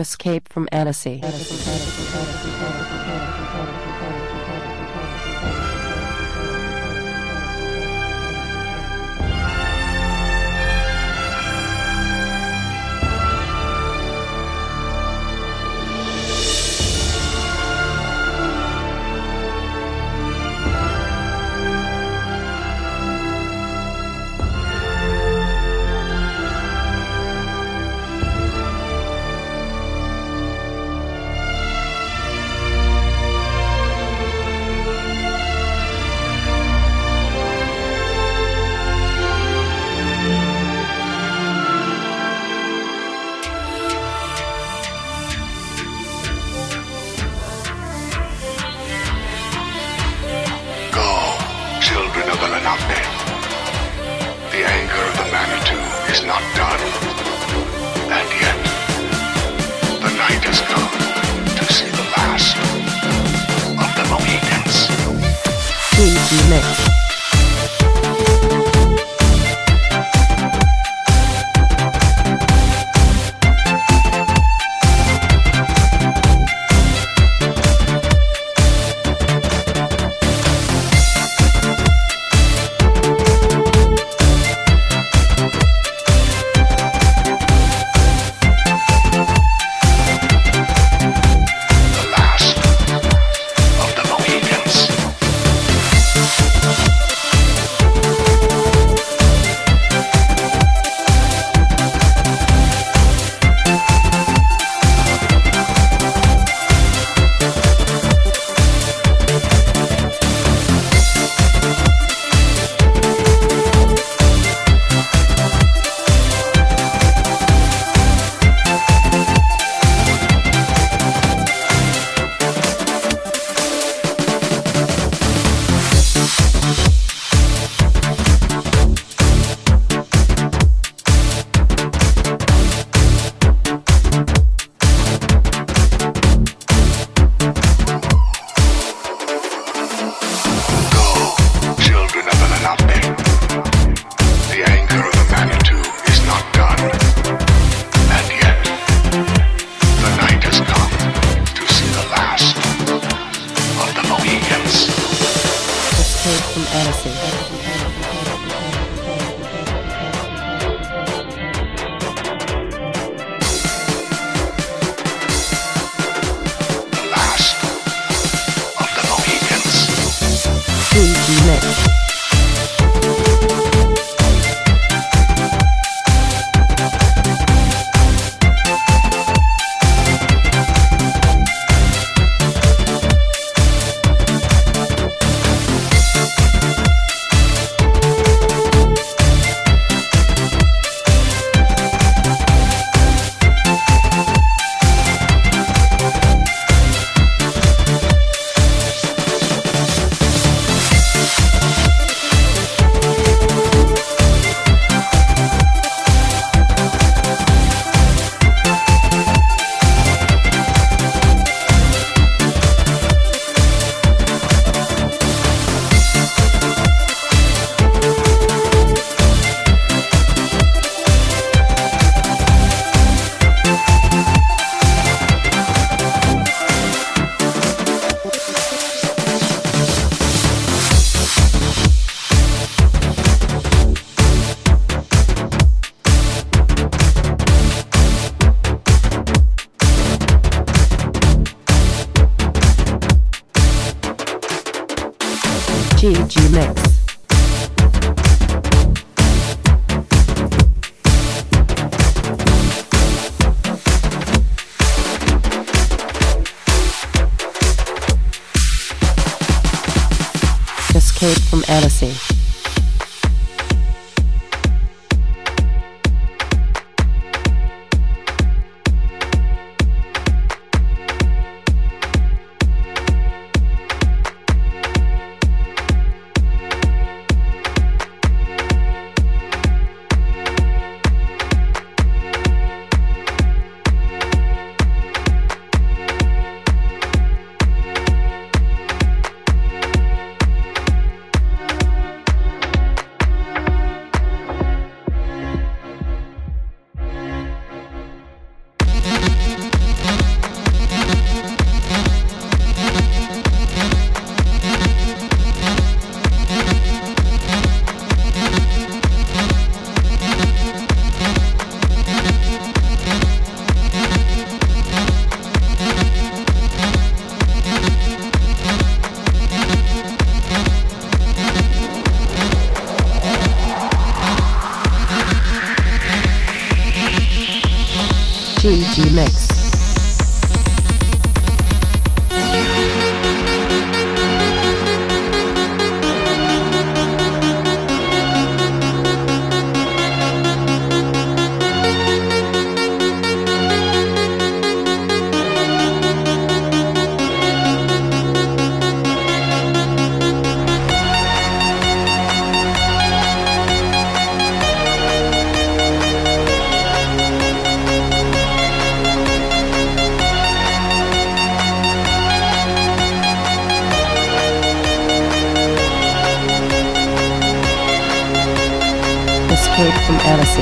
Escape from Annecy. Annecy, Annecy, Annecy KG Mix. Escape from Alice. Escape from Alice.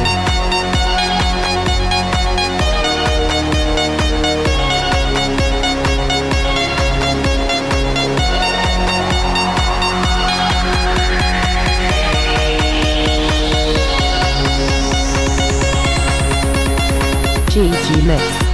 GG Mix.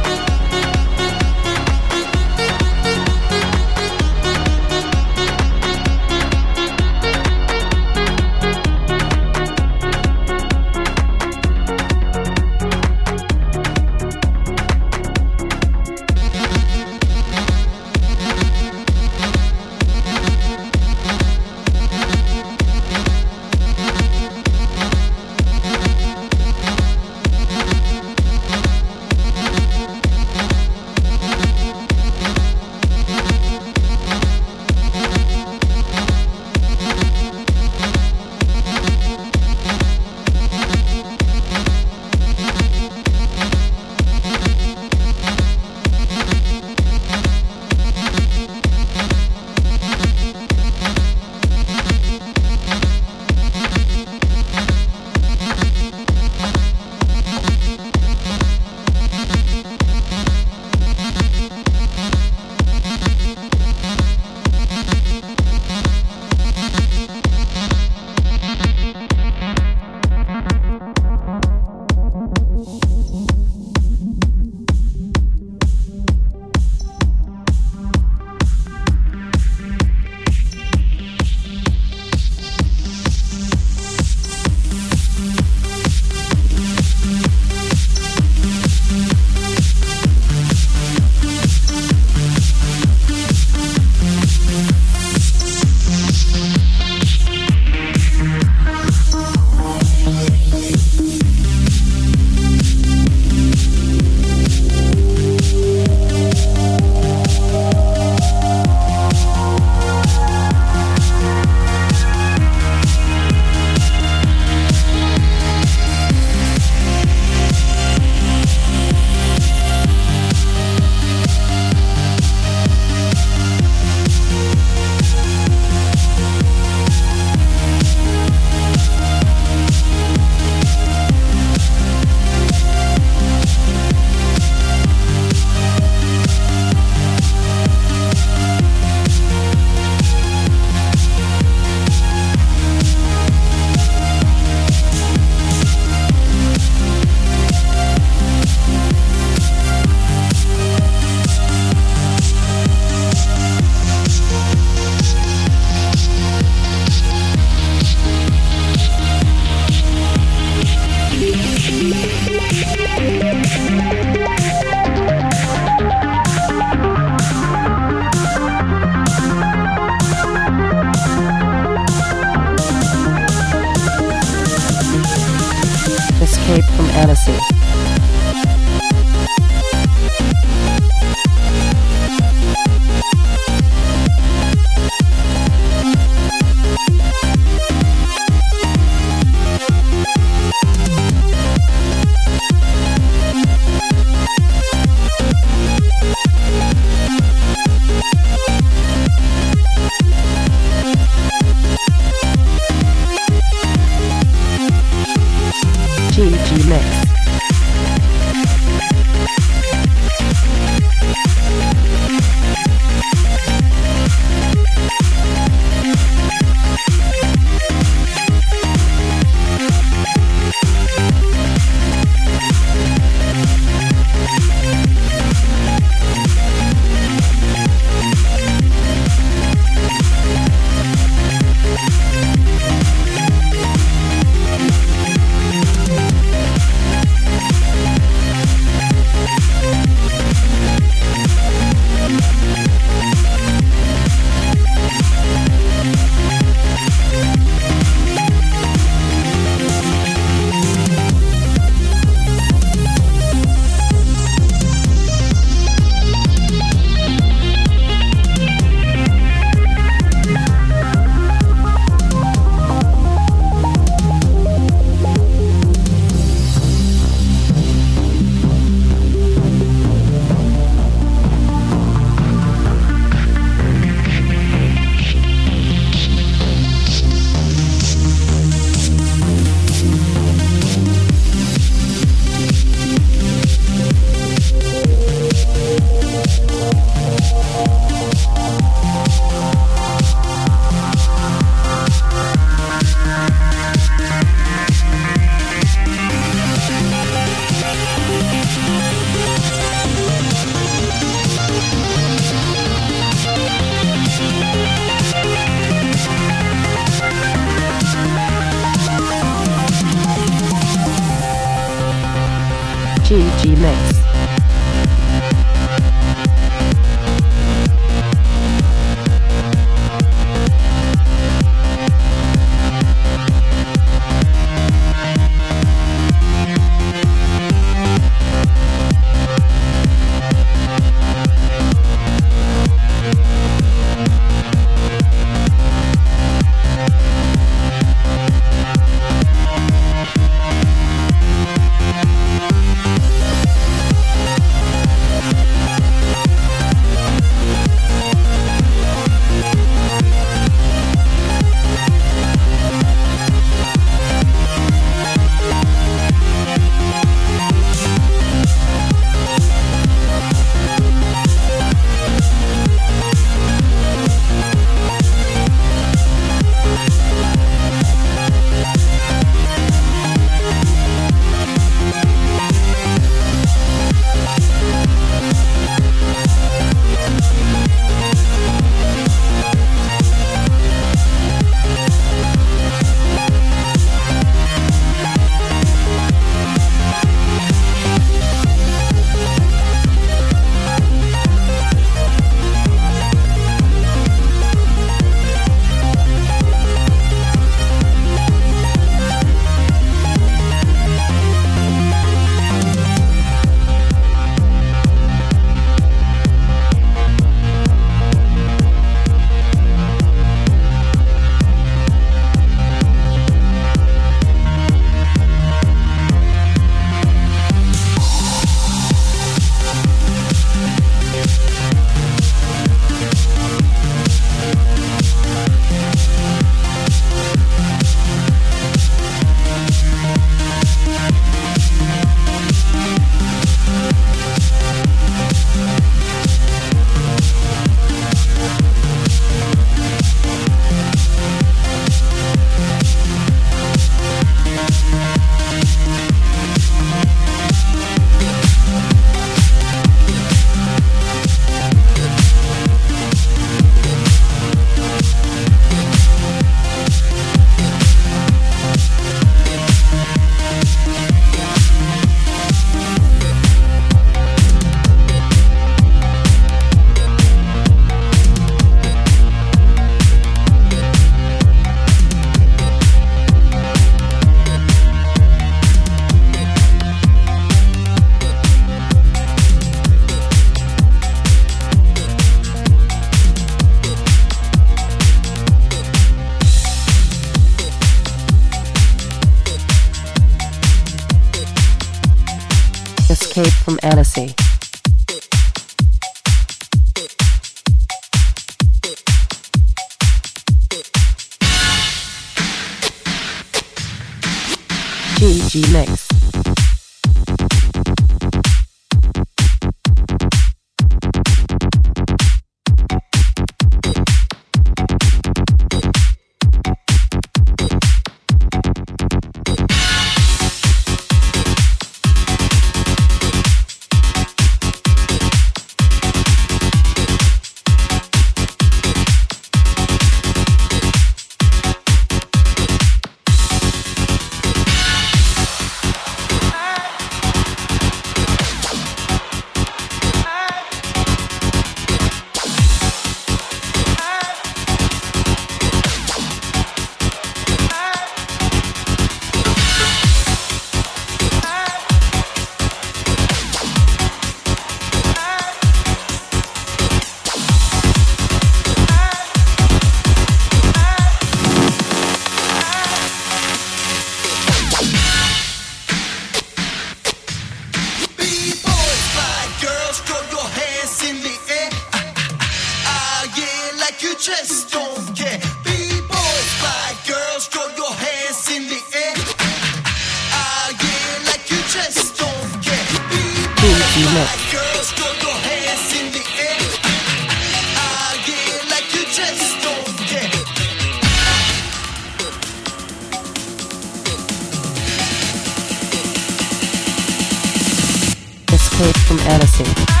from Addison.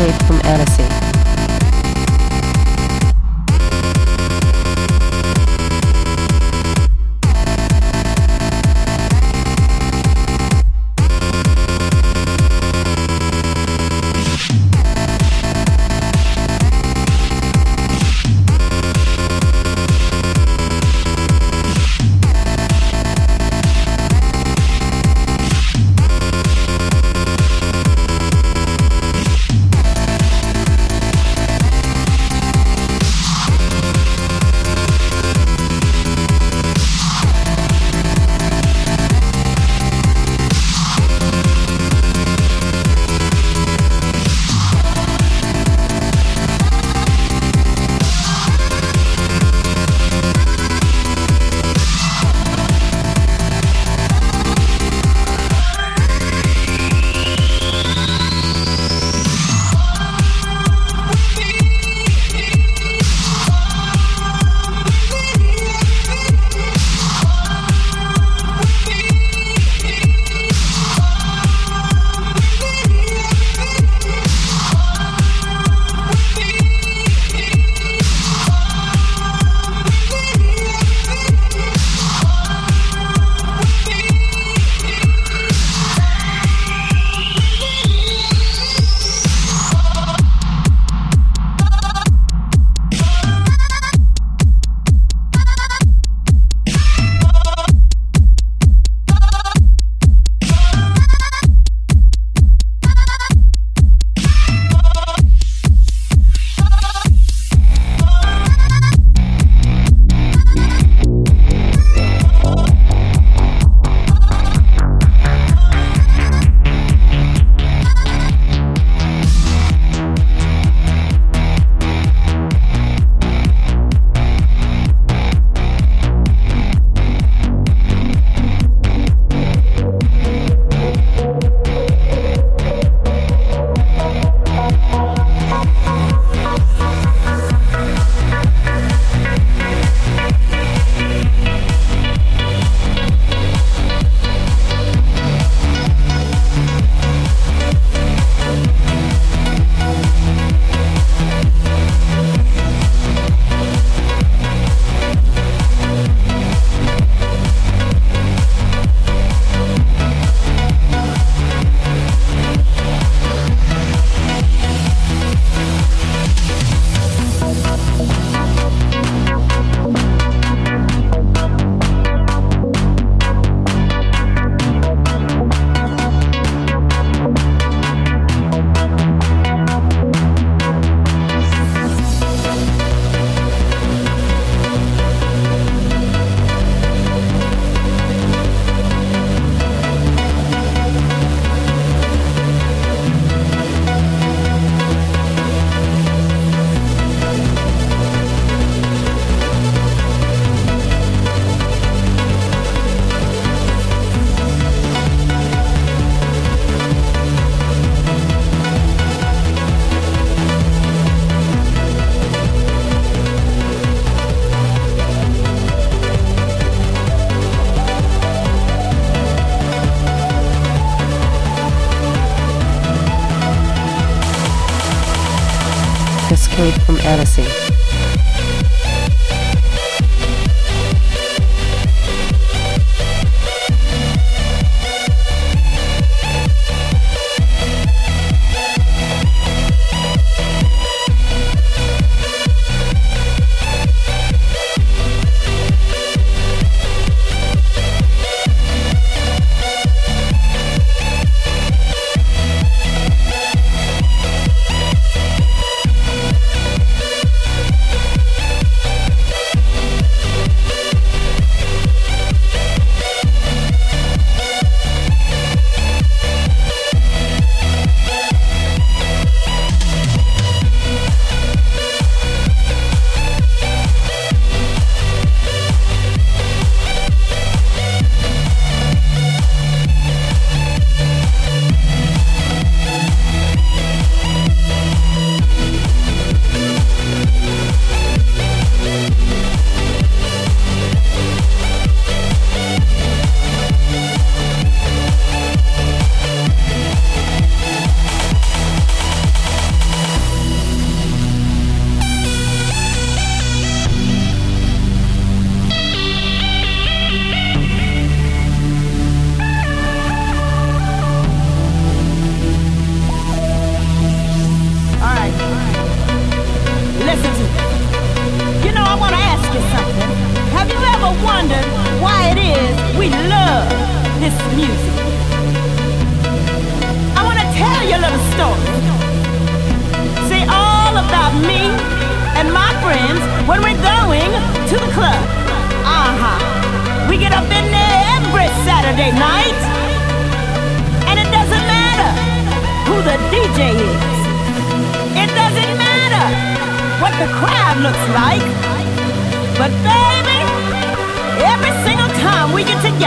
escape from Annecy.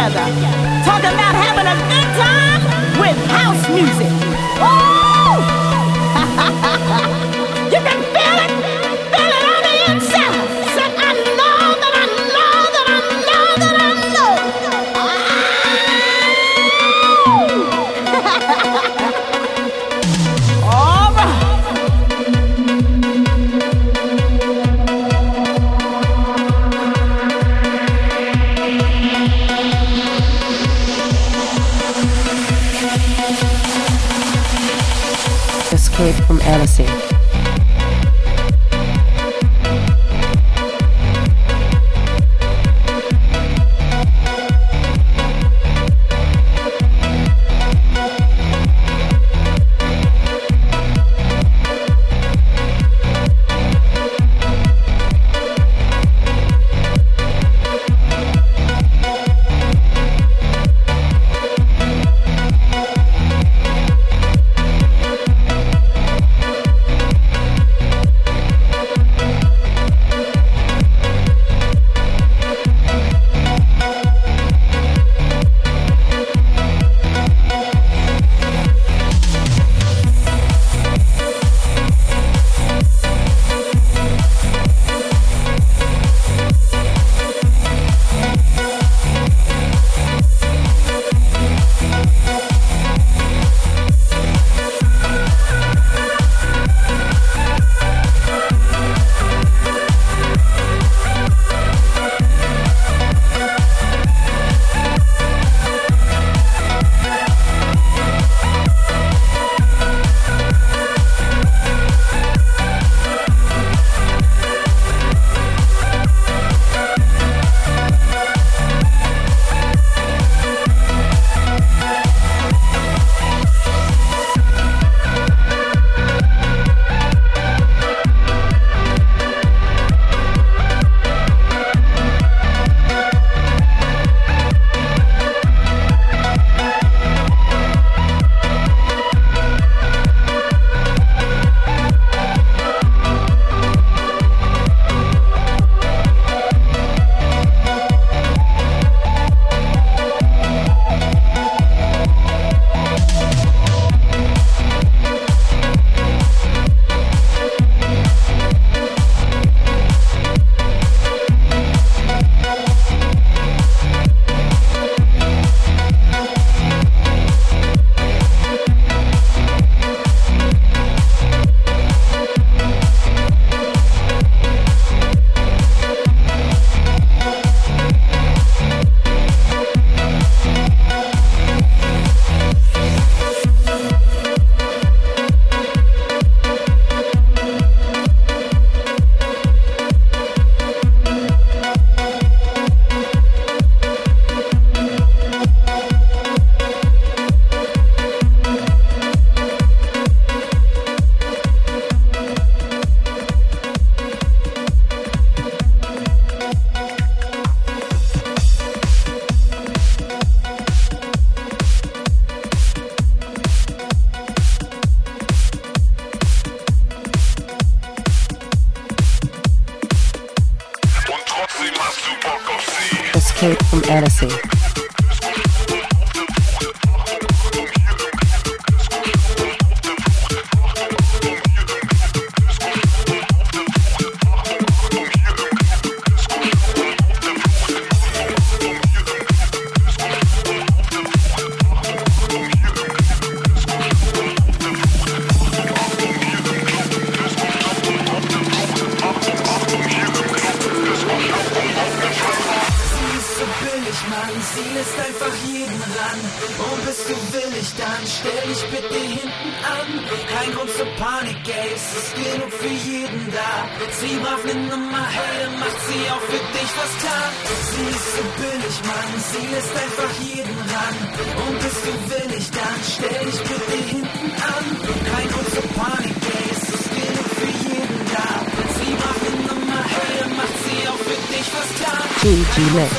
together. Talking about having a good time with house music. Woo! you can feel it. escape from Annecy. mix.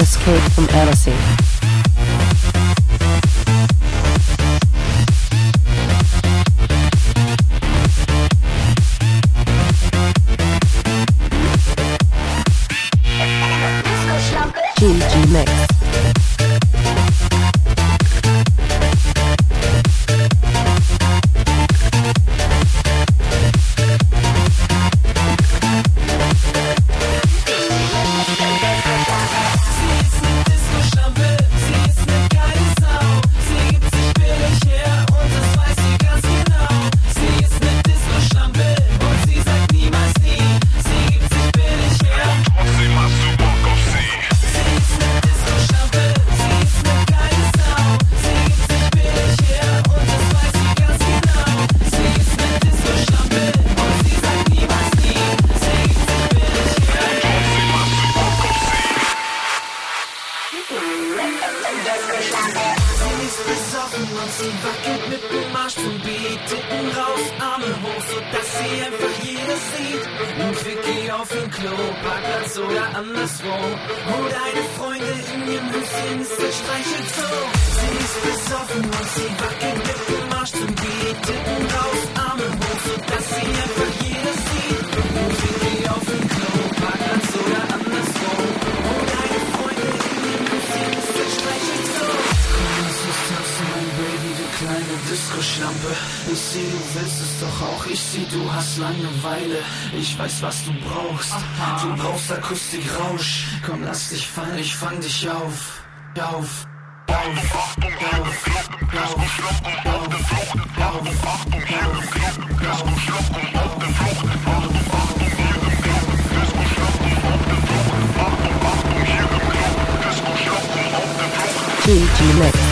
Escape from Annecy. Sie ist besoffen und sie wackelt mit dem Arsch zum Beat. Titten raus, Arme hoch, sodass sie einfach jeder sieht. Ein Quickie auf dem Klo, Parkplatz oder anderswo. Wo deine Freunde in ihrem Höschen, ist der Streichel. Sie ist besoffen und sie wackelt mit dem Arsch zum Beat. Titten raus, Arme hoch, sodass sie einfach bist Geschlampe. Ich sehe, du willst es doch auch. Ich sehe, du hast Langeweile. Ich weiß, was du brauchst. Du brauchst Akustikrausch. Komm, lass dich fallen. Ich fang dich auf. Auf. Achtung, hier im Club, Disco schlucken, auf der Flucht. Achtung, Achtung, hier im Club, Disco schlucken, auf der Flucht. Achtung, Achtung, hier im Club, Disco schlucken, auf der Flucht. Achtung, Achtung, hier im Club, Disco schlucken, auf der Flucht.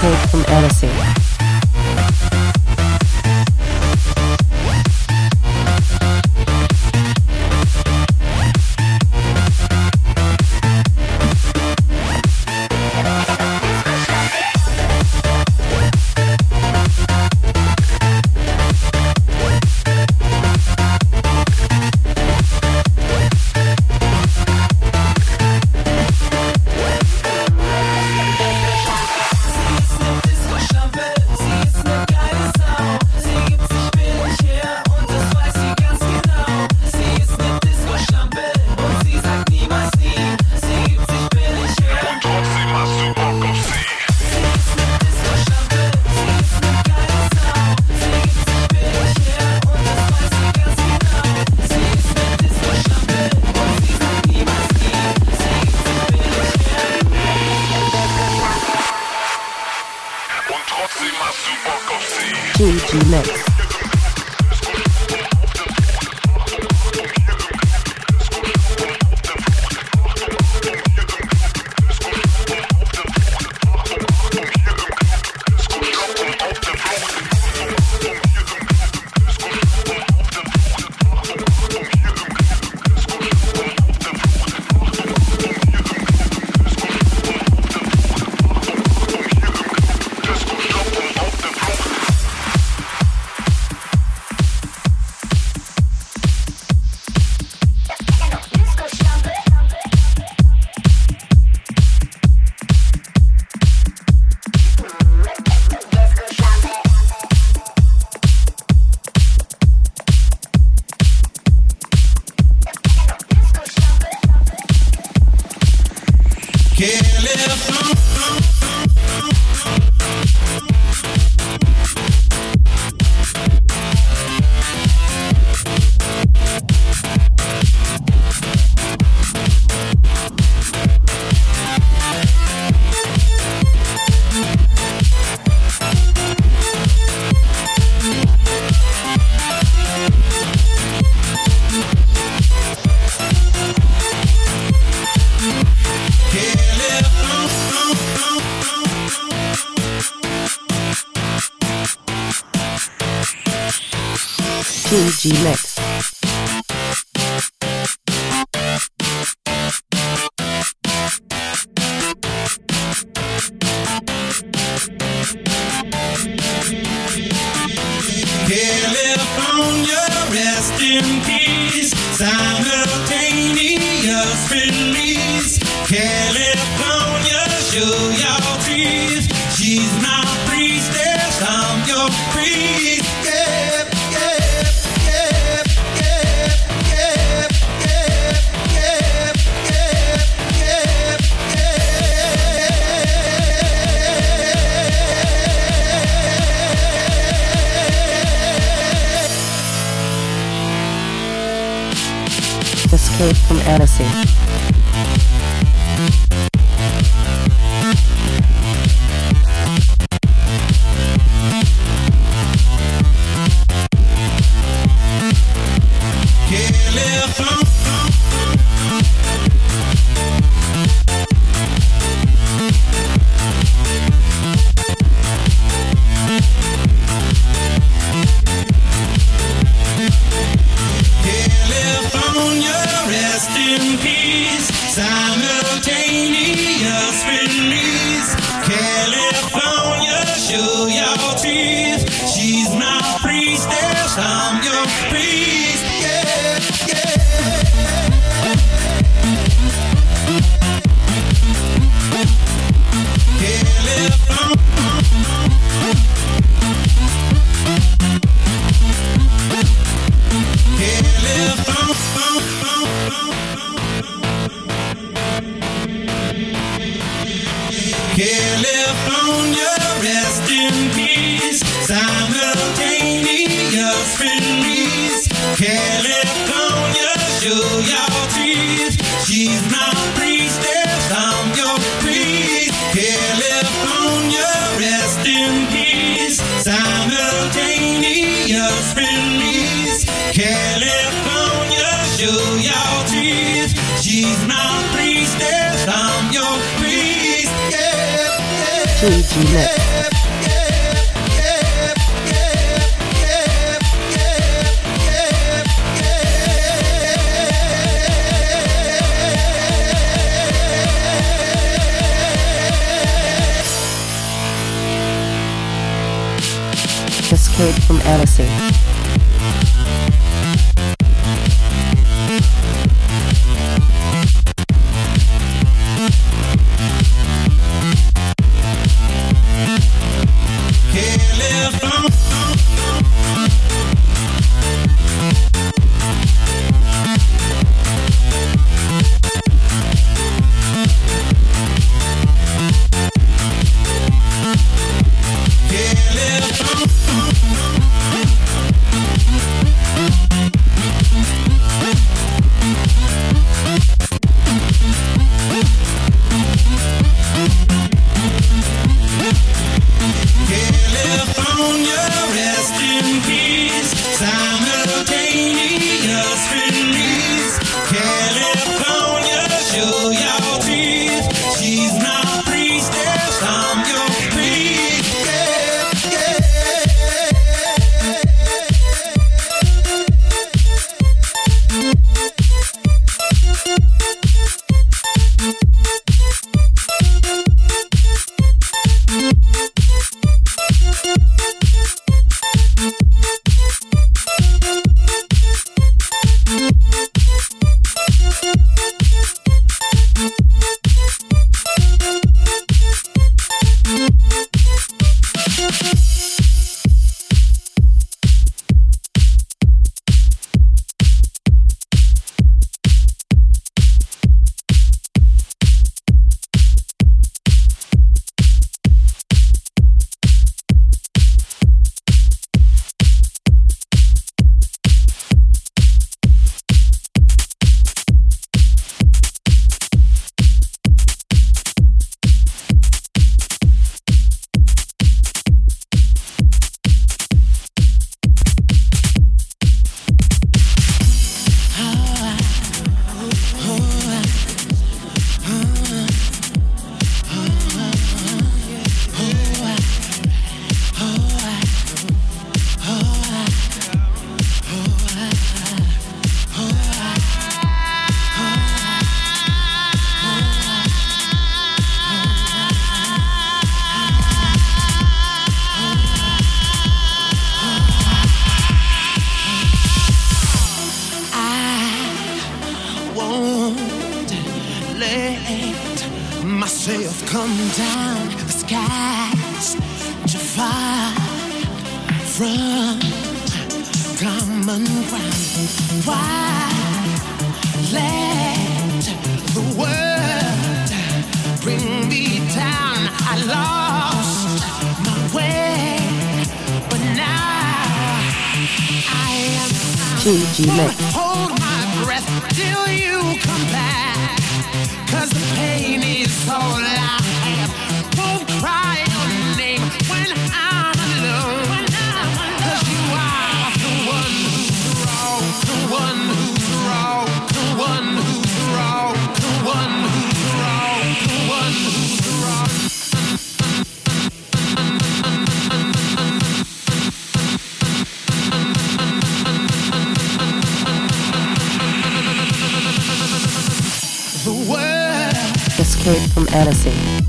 Kate from Annecy. Peace. Escape yeah. Mix. Escape from Annecy. Escape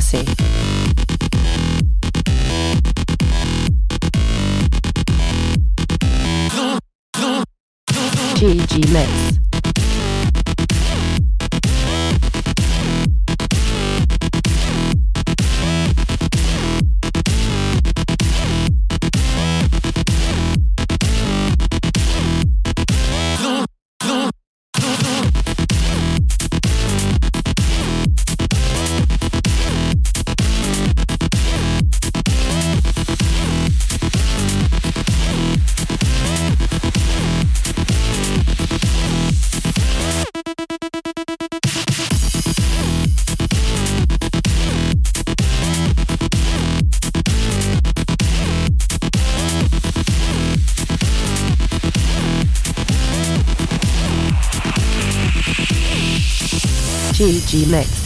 Annecy. GG Mix. GG Mix.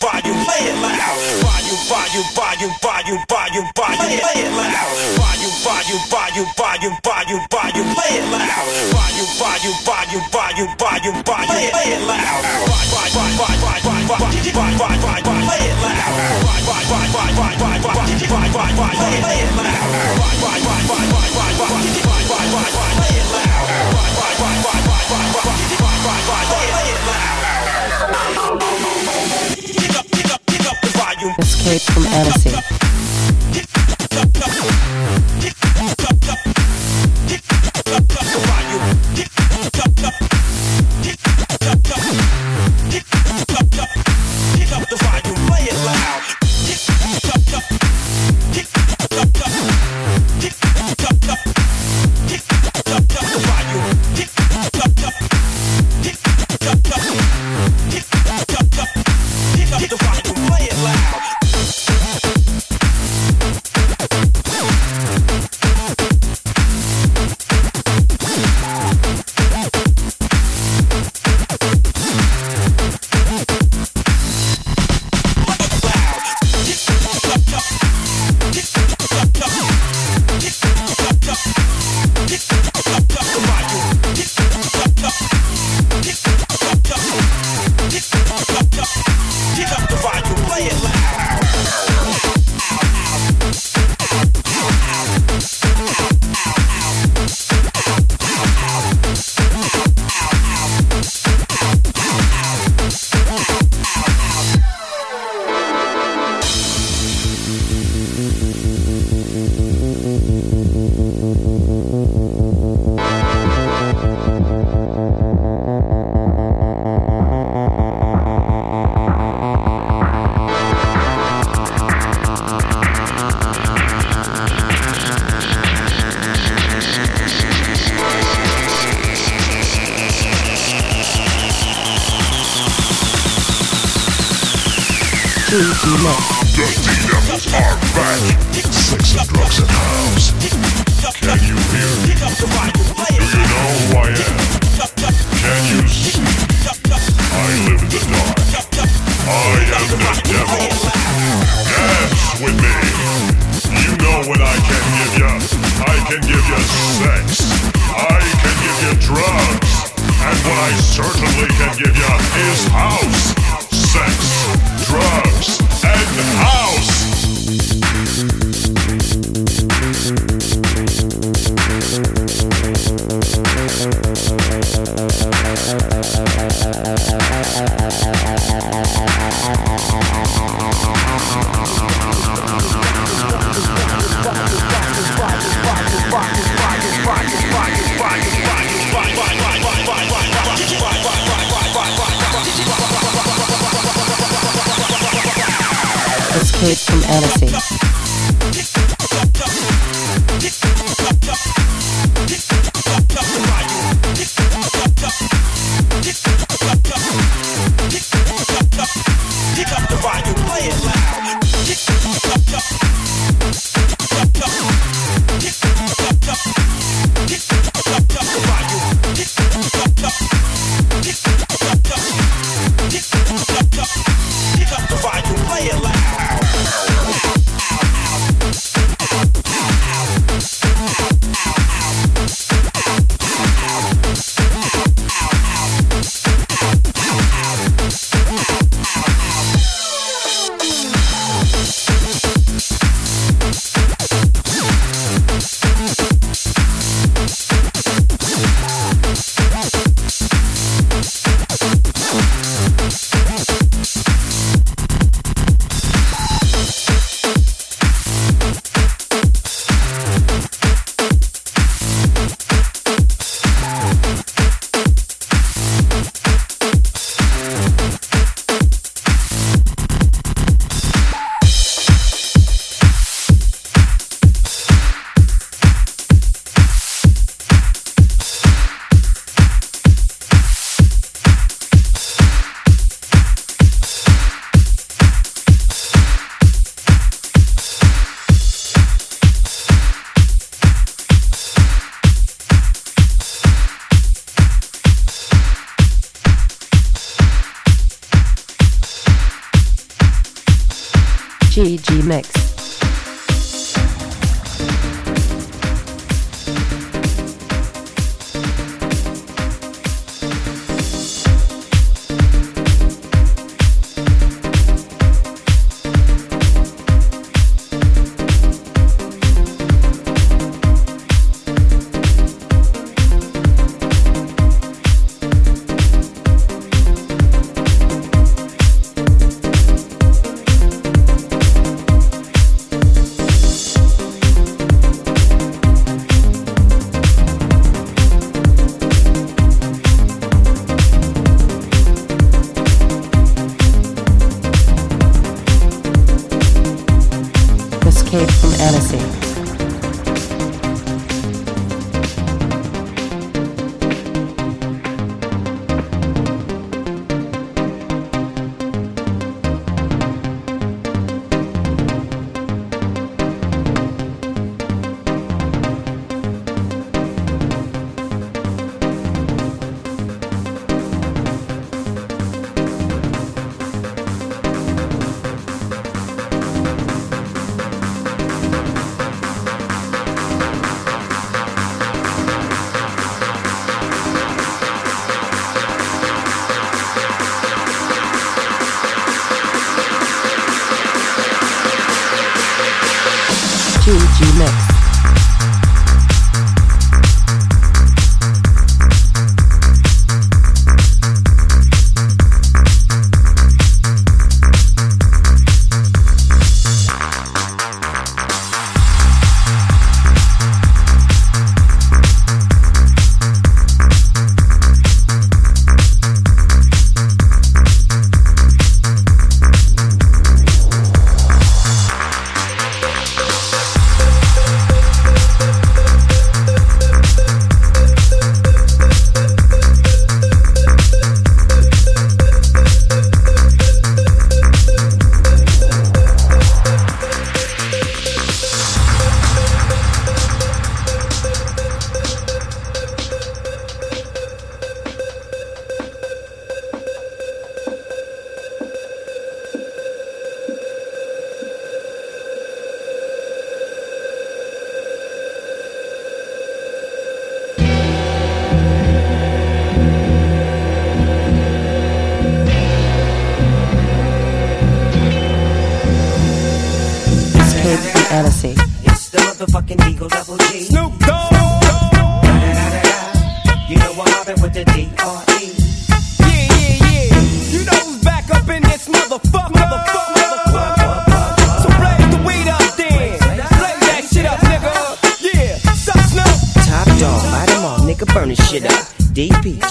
volume, play it loud. Volume, volume, volume, volume, volume, volume, play it loud. Volume, volume, volume, volume, volume, volume, play it loud. Volume, volume, volume, volume, volume, volume, play it loud. Play it loud. From Annecy.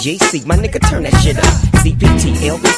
DPGC, my nigga, turn that shit up. CPT, LBC,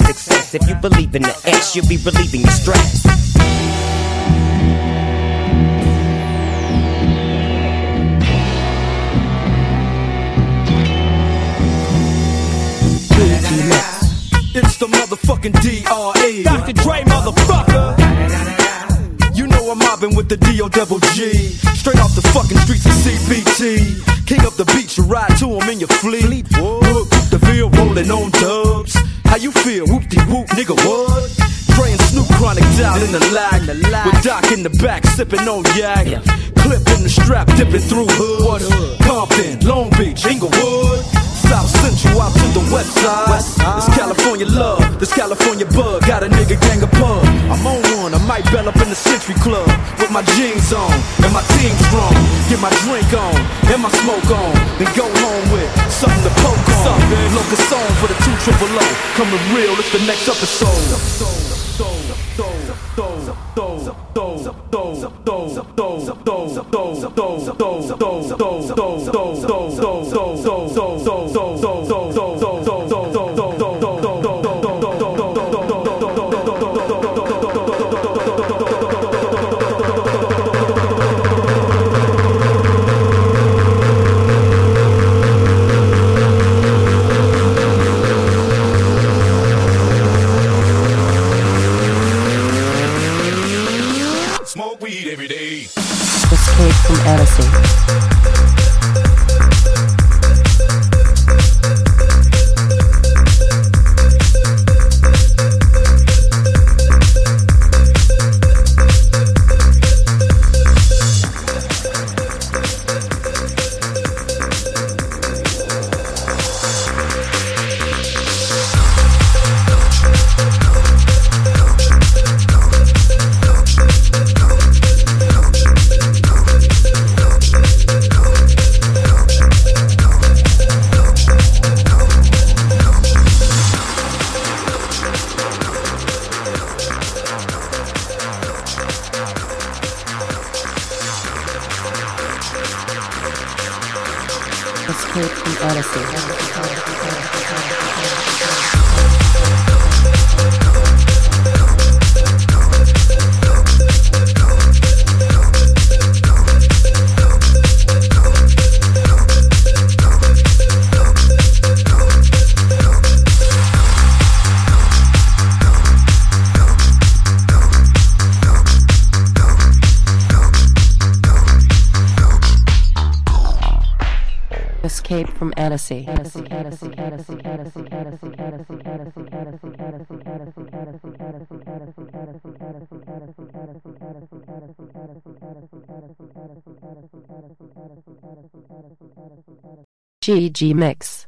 of success. If you believe in the ass, you'll be relieving your stress. It's the motherfucking D.R.E. Dr. Dre, motherfucker. You know I'm mobbing with the D.O. double G. Straight off the fucking streets of CPT. King up the beach, you ride to him in your fleet. Look, the Ville rolling on dubs. How you feel? Whoop de whoop, nigga, what? And Snoop Chronic down in the lag. With Doc in the back, sipping on yak. Clip in the strap, dipping through hood. Compton, Long Beach, Inglewood. South Central out to the west side. This California love, this California bug. Got a nigga gang of pub. I'm on one, might bell up in the Century Club. With my jeans on, and my team strong. Get my drink on, and my smoke on. Then go home with something to poke on. Locus song for the two triple O. Coming real, it's the next episode. From Odyssey. GG Mix.